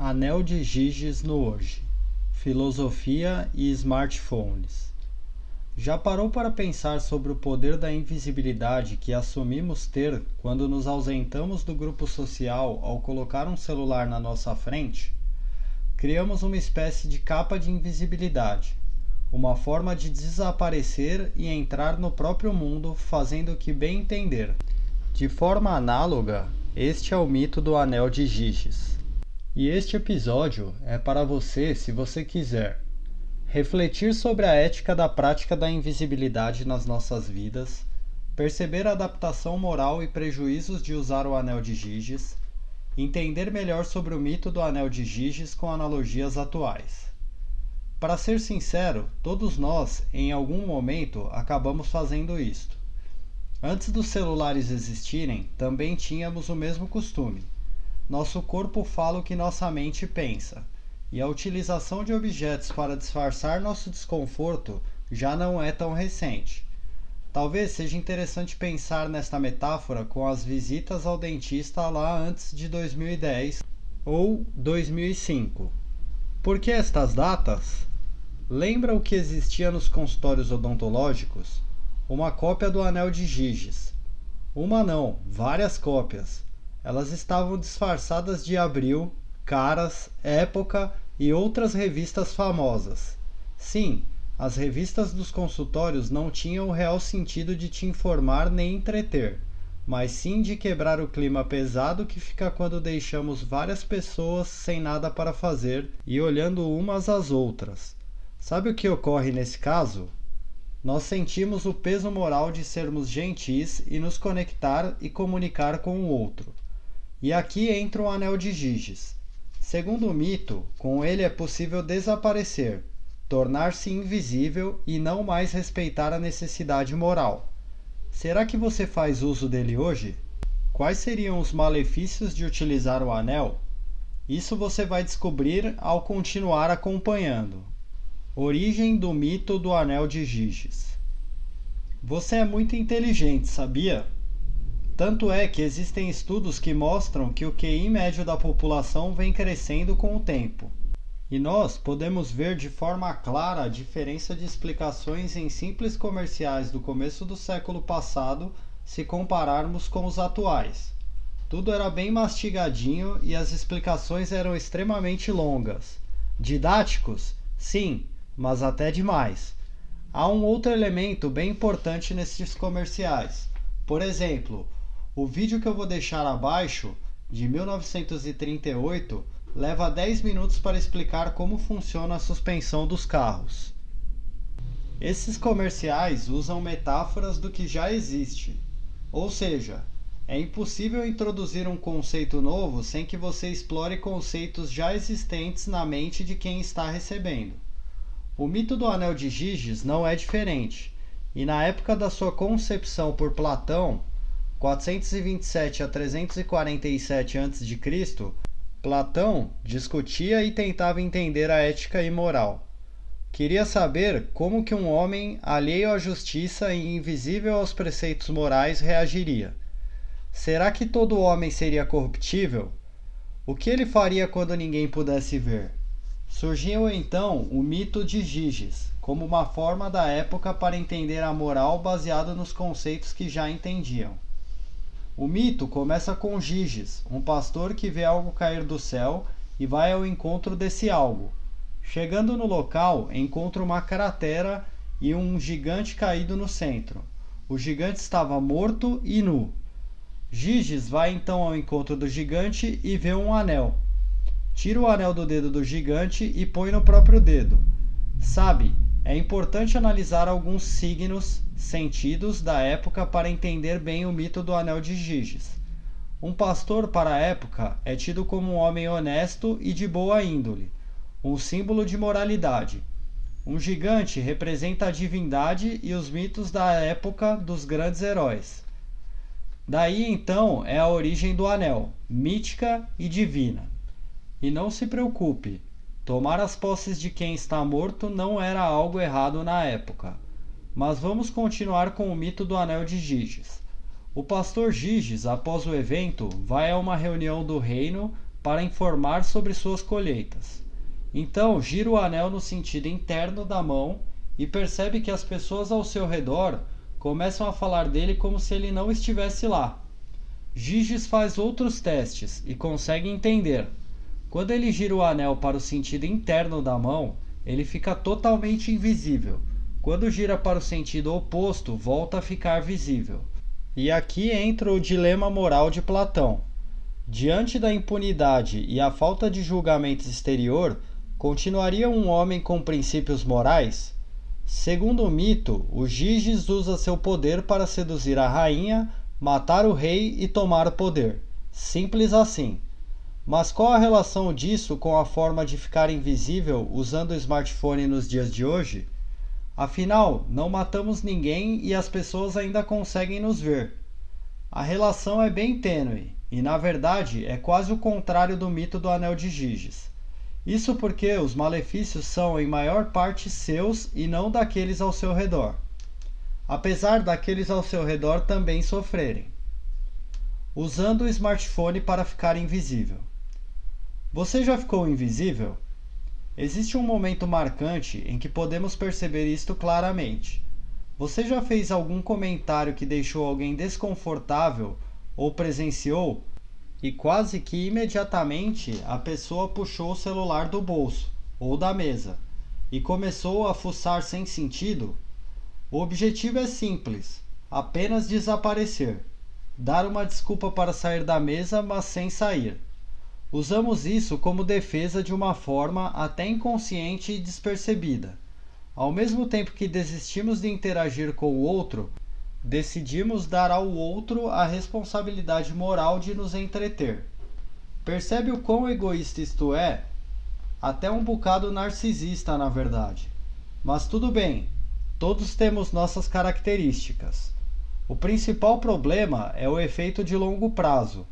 Anel de Giges no hoje. Filosofia e smartphones. Já parou para pensar sobre o poder da invisibilidade que assumimos ter quando nos ausentamos do grupo social ao colocar um celular na nossa frente? Criamos uma espécie de capa de invisibilidade, uma forma de desaparecer e entrar no próprio mundo fazendo o que bem entender. De forma análoga, este é o mito do Anel de Giges. E este episódio é para você, se você quiser refletir sobre a ética da prática da invisibilidade nas nossas vidas, perceber a adaptação moral e prejuízos de usar o anel de Giges, entender melhor sobre o mito do anel de Giges com analogias atuais. Para ser sincero, todos nós, em algum momento, acabamos fazendo isto. Antes dos celulares existirem, também tínhamos o mesmo costume nosso corpo fala o que nossa mente pensa, e a utilização de objetos para disfarçar nosso desconforto já não é tão recente. Talvez seja interessante pensar nesta metáfora com as visitas ao dentista lá antes de 2010 ou 2005. Por que estas datas? Lembra o que existia nos consultórios odontológicos? Uma cópia do anel de Giges. Uma não, várias cópias elas estavam disfarçadas de Abril, Caras, Época e outras revistas famosas. Sim, as revistas dos consultórios não tinham o real sentido de te informar nem entreter, mas sim de quebrar o clima pesado que fica quando deixamos várias pessoas sem nada para fazer e olhando umas às outras. Sabe o que ocorre nesse caso? Nós sentimos o peso moral de sermos gentis e nos conectar e comunicar com o outro. E aqui entra o anel de Giges. Segundo o mito, com ele é possível desaparecer, tornar-se invisível e não mais respeitar a necessidade moral. Será que você faz uso dele hoje? Quais seriam os malefícios de utilizar o anel? Isso você vai descobrir ao continuar acompanhando. Origem do mito do anel de Giges. Você é muito inteligente, sabia? Tanto é que existem estudos que mostram que o QI médio da população vem crescendo com o tempo. E nós podemos ver de forma clara a diferença de explicações em simples comerciais do começo do século passado se compararmos com os atuais. Tudo era bem mastigadinho e as explicações eram extremamente longas. Didáticos? Sim, mas até demais. Há um outro elemento bem importante nesses comerciais. Por exemplo, o vídeo que eu vou deixar abaixo, de 1938, leva 10 minutos para explicar como funciona a suspensão dos carros. Esses comerciais usam metáforas do que já existe, ou seja, é impossível introduzir um conceito novo sem que você explore conceitos já existentes na mente de quem está recebendo. O mito do Anel de Giges não é diferente, e na época da sua concepção por Platão, 427 a 347 a.C., Platão discutia e tentava entender a ética e moral. Queria saber como que um homem alheio à justiça e invisível aos preceitos morais reagiria. Será que todo homem seria corruptível? O que ele faria quando ninguém pudesse ver? Surgiu então o mito de Giges, como uma forma da época para entender a moral baseada nos conceitos que já entendiam. O mito começa com Giges, um pastor que vê algo cair do céu e vai ao encontro desse algo. Chegando no local, encontra uma cratera e um gigante caído no centro. O gigante estava morto e nu. Giges vai então ao encontro do gigante e vê um anel. Tira o anel do dedo do gigante e põe no próprio dedo. Sabe, é importante analisar alguns signos, sentidos da época para entender bem o mito do Anel de Giges. Um pastor para a época é tido como um homem honesto e de boa índole, um símbolo de moralidade. Um gigante representa a divindade e os mitos da época dos grandes heróis. Daí então é a origem do anel, mítica e divina. E não se preocupe, Tomar as posses de quem está morto não era algo errado na época. Mas vamos continuar com o mito do Anel de Giges. O pastor Giges, após o evento, vai a uma reunião do reino para informar sobre suas colheitas. Então, gira o anel no sentido interno da mão e percebe que as pessoas ao seu redor começam a falar dele como se ele não estivesse lá. Giges faz outros testes e consegue entender. Quando ele gira o anel para o sentido interno da mão, ele fica totalmente invisível. Quando gira para o sentido oposto, volta a ficar visível. E aqui entra o dilema moral de Platão. Diante da impunidade e a falta de julgamento exterior, continuaria um homem com princípios morais? Segundo o mito, o Giges usa seu poder para seduzir a rainha, matar o rei e tomar o poder. Simples assim. Mas qual a relação disso com a forma de ficar invisível usando o smartphone nos dias de hoje? Afinal, não matamos ninguém e as pessoas ainda conseguem nos ver. A relação é bem tênue e, na verdade, é quase o contrário do mito do Anel de Giges. Isso porque os malefícios são em maior parte seus e não daqueles ao seu redor, apesar daqueles ao seu redor também sofrerem. Usando o smartphone para ficar invisível. Você já ficou invisível? Existe um momento marcante em que podemos perceber isto claramente. Você já fez algum comentário que deixou alguém desconfortável ou presenciou e quase que imediatamente a pessoa puxou o celular do bolso ou da mesa e começou a fuçar sem sentido? O objetivo é simples: apenas desaparecer. Dar uma desculpa para sair da mesa, mas sem sair. Usamos isso como defesa de uma forma até inconsciente e despercebida. Ao mesmo tempo que desistimos de interagir com o outro, decidimos dar ao outro a responsabilidade moral de nos entreter. Percebe o quão egoísta isto é? Até um bocado narcisista, na verdade. Mas tudo bem, todos temos nossas características. O principal problema é o efeito de longo prazo.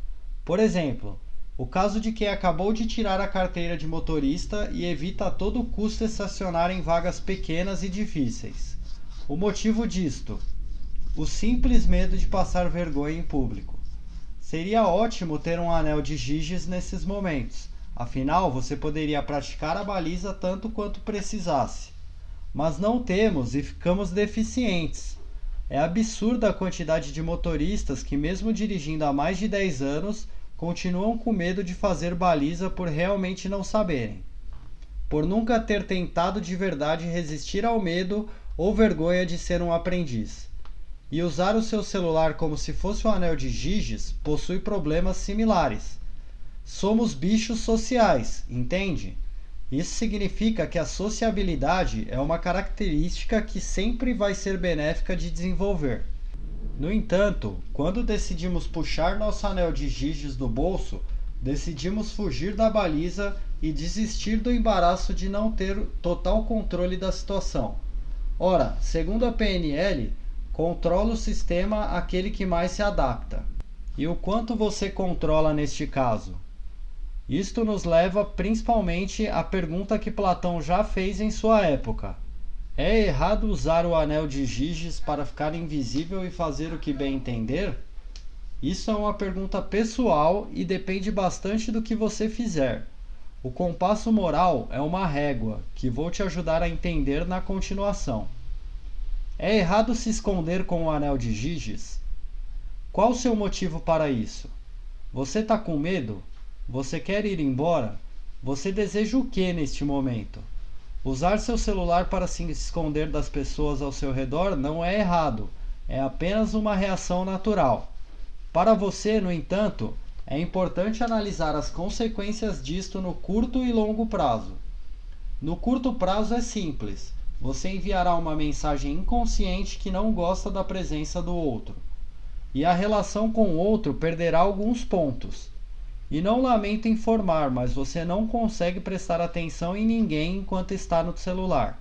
Por exemplo, o caso de quem acabou de tirar a carteira de motorista e evita a todo custo estacionar em vagas pequenas e difíceis. O motivo disto: o simples medo de passar vergonha em público. Seria ótimo ter um anel de Giges nesses momentos, afinal você poderia praticar a baliza tanto quanto precisasse. Mas não temos e ficamos deficientes. É absurda a quantidade de motoristas que, mesmo dirigindo há mais de 10 anos, continuam com medo de fazer baliza por realmente não saberem. Por nunca ter tentado de verdade resistir ao medo ou vergonha de ser um aprendiz. E usar o seu celular como se fosse um anel de Giges possui problemas similares. Somos bichos sociais, entende? Isso significa que a sociabilidade é uma característica que sempre vai ser benéfica de desenvolver. No entanto, quando decidimos puxar nosso anel de giges do bolso, decidimos fugir da baliza e desistir do embaraço de não ter total controle da situação. Ora, segundo a PNL, controla o sistema aquele que mais se adapta. E o quanto você controla neste caso? Isto nos leva principalmente à pergunta que Platão já fez em sua época é errado usar o anel de Giges para ficar invisível e fazer o que bem entender? Isso é uma pergunta pessoal e depende bastante do que você fizer. O compasso moral é uma régua que vou te ajudar a entender na continuação. É errado se esconder com o anel de Giges? Qual o seu motivo para isso? Você está com medo? Você quer ir embora? Você deseja o que neste momento? Usar seu celular para se esconder das pessoas ao seu redor não é errado, é apenas uma reação natural. Para você, no entanto, é importante analisar as consequências disto no curto e longo prazo. No curto prazo é simples. Você enviará uma mensagem inconsciente que não gosta da presença do outro. E a relação com o outro perderá alguns pontos. E não lamento informar, mas você não consegue prestar atenção em ninguém enquanto está no celular.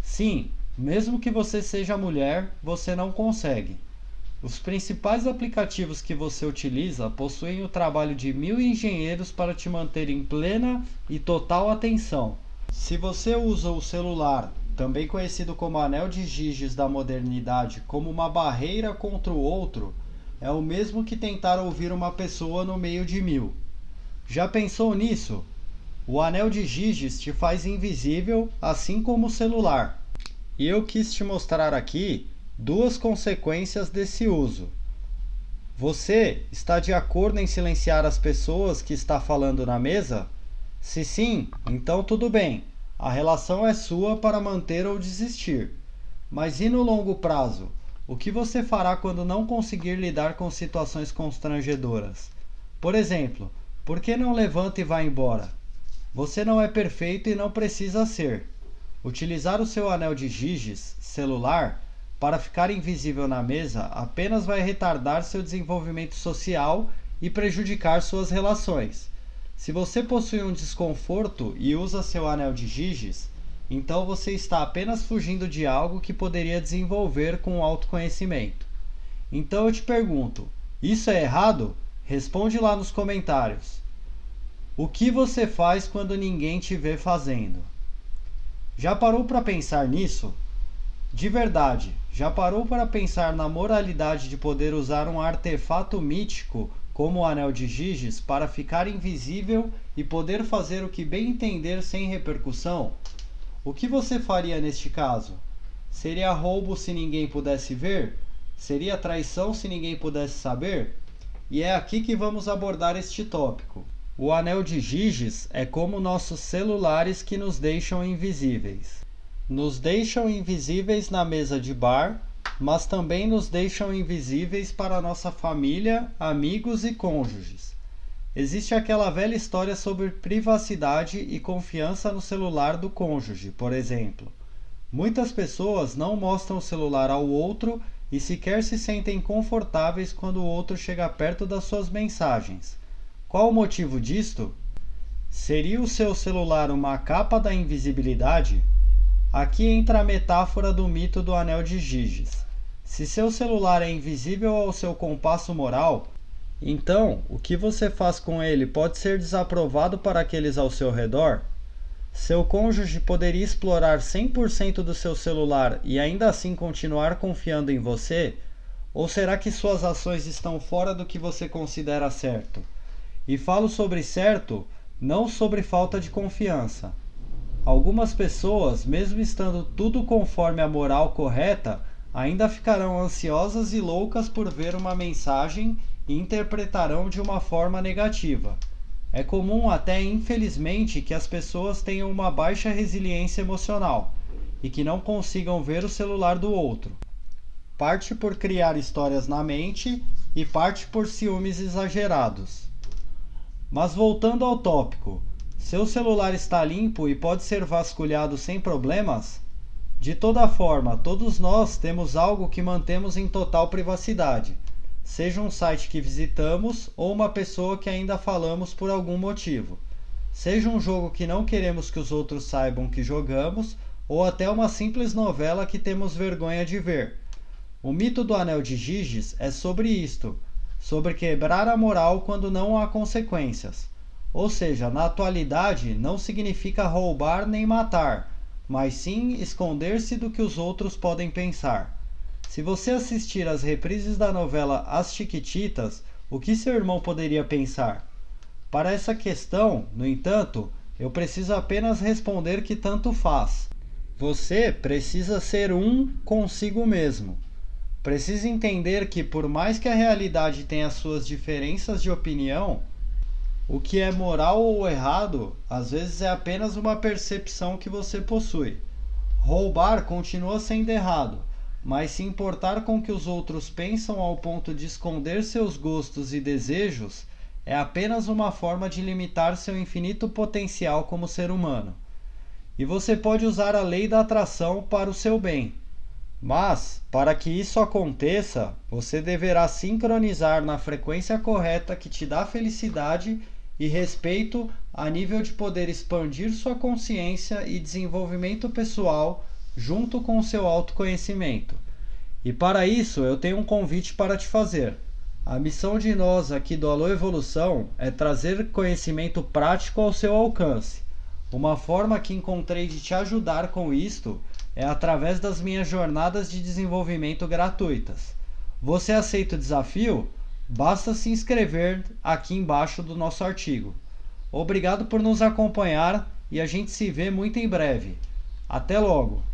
Sim, mesmo que você seja mulher, você não consegue. Os principais aplicativos que você utiliza possuem o trabalho de mil engenheiros para te manter em plena e total atenção. Se você usa o celular, também conhecido como anel de Giges da modernidade, como uma barreira contra o outro, é o mesmo que tentar ouvir uma pessoa no meio de mil. Já pensou nisso? O anel de Giges te faz invisível, assim como o celular. E eu quis te mostrar aqui duas consequências desse uso. Você está de acordo em silenciar as pessoas que está falando na mesa? Se sim, então tudo bem. A relação é sua para manter ou desistir. Mas e no longo prazo? O que você fará quando não conseguir lidar com situações constrangedoras? Por exemplo, por que não levanta e vai embora? Você não é perfeito e não precisa ser. Utilizar o seu anel de Giges celular para ficar invisível na mesa apenas vai retardar seu desenvolvimento social e prejudicar suas relações. Se você possui um desconforto e usa seu anel de Giges, então você está apenas fugindo de algo que poderia desenvolver com o autoconhecimento. Então eu te pergunto: isso é errado? Responde lá nos comentários. O que você faz quando ninguém te vê fazendo? Já parou para pensar nisso? De verdade, já parou para pensar na moralidade de poder usar um artefato mítico como o Anel de Giges para ficar invisível e poder fazer o que bem entender sem repercussão? O que você faria neste caso? Seria roubo se ninguém pudesse ver? Seria traição se ninguém pudesse saber? E é aqui que vamos abordar este tópico. O anel de Giges é como nossos celulares que nos deixam invisíveis. Nos deixam invisíveis na mesa de bar, mas também nos deixam invisíveis para nossa família, amigos e cônjuges. Existe aquela velha história sobre privacidade e confiança no celular do cônjuge, por exemplo. Muitas pessoas não mostram o celular ao outro e sequer se sentem confortáveis quando o outro chega perto das suas mensagens. Qual o motivo disto? Seria o seu celular uma capa da invisibilidade? Aqui entra a metáfora do mito do anel de Giges. Se seu celular é invisível ao seu compasso moral, então o que você faz com ele pode ser desaprovado para aqueles ao seu redor? Seu cônjuge poderia explorar 100% do seu celular e ainda assim continuar confiando em você? Ou será que suas ações estão fora do que você considera certo? E falo sobre certo, não sobre falta de confiança. Algumas pessoas, mesmo estando tudo conforme a moral correta, ainda ficarão ansiosas e loucas por ver uma mensagem interpretarão de uma forma negativa. É comum, até infelizmente, que as pessoas tenham uma baixa resiliência emocional e que não consigam ver o celular do outro. Parte por criar histórias na mente e parte por ciúmes exagerados. Mas voltando ao tópico, seu celular está limpo e pode ser vasculhado sem problemas? De toda forma, todos nós temos algo que mantemos em total privacidade, seja um site que visitamos ou uma pessoa que ainda falamos por algum motivo, seja um jogo que não queremos que os outros saibam que jogamos ou até uma simples novela que temos vergonha de ver. O mito do Anel de Giges é sobre isto sobre quebrar a moral quando não há consequências. Ou seja, na atualidade não significa roubar nem matar, mas sim esconder-se do que os outros podem pensar. Se você assistir às reprises da novela As Chiquititas, o que seu irmão poderia pensar? Para essa questão, no entanto, eu preciso apenas responder que tanto faz. Você precisa ser um consigo mesmo. Precisa entender que, por mais que a realidade tenha suas diferenças de opinião, o que é moral ou errado às vezes é apenas uma percepção que você possui. Roubar continua sendo errado, mas se importar com o que os outros pensam ao ponto de esconder seus gostos e desejos é apenas uma forma de limitar seu infinito potencial como ser humano. E você pode usar a lei da atração para o seu bem mas, para que isso aconteça, você deverá sincronizar na frequência correta que te dá felicidade e respeito a nível de poder expandir sua consciência e desenvolvimento pessoal junto com o seu autoconhecimento. E para isso, eu tenho um convite para te fazer. A missão de nós aqui do Alô Evolução é trazer conhecimento prático ao seu alcance. Uma forma que encontrei de te ajudar com isto é através das minhas jornadas de desenvolvimento gratuitas. Você aceita o desafio? Basta se inscrever aqui embaixo do nosso artigo. Obrigado por nos acompanhar e a gente se vê muito em breve. Até logo!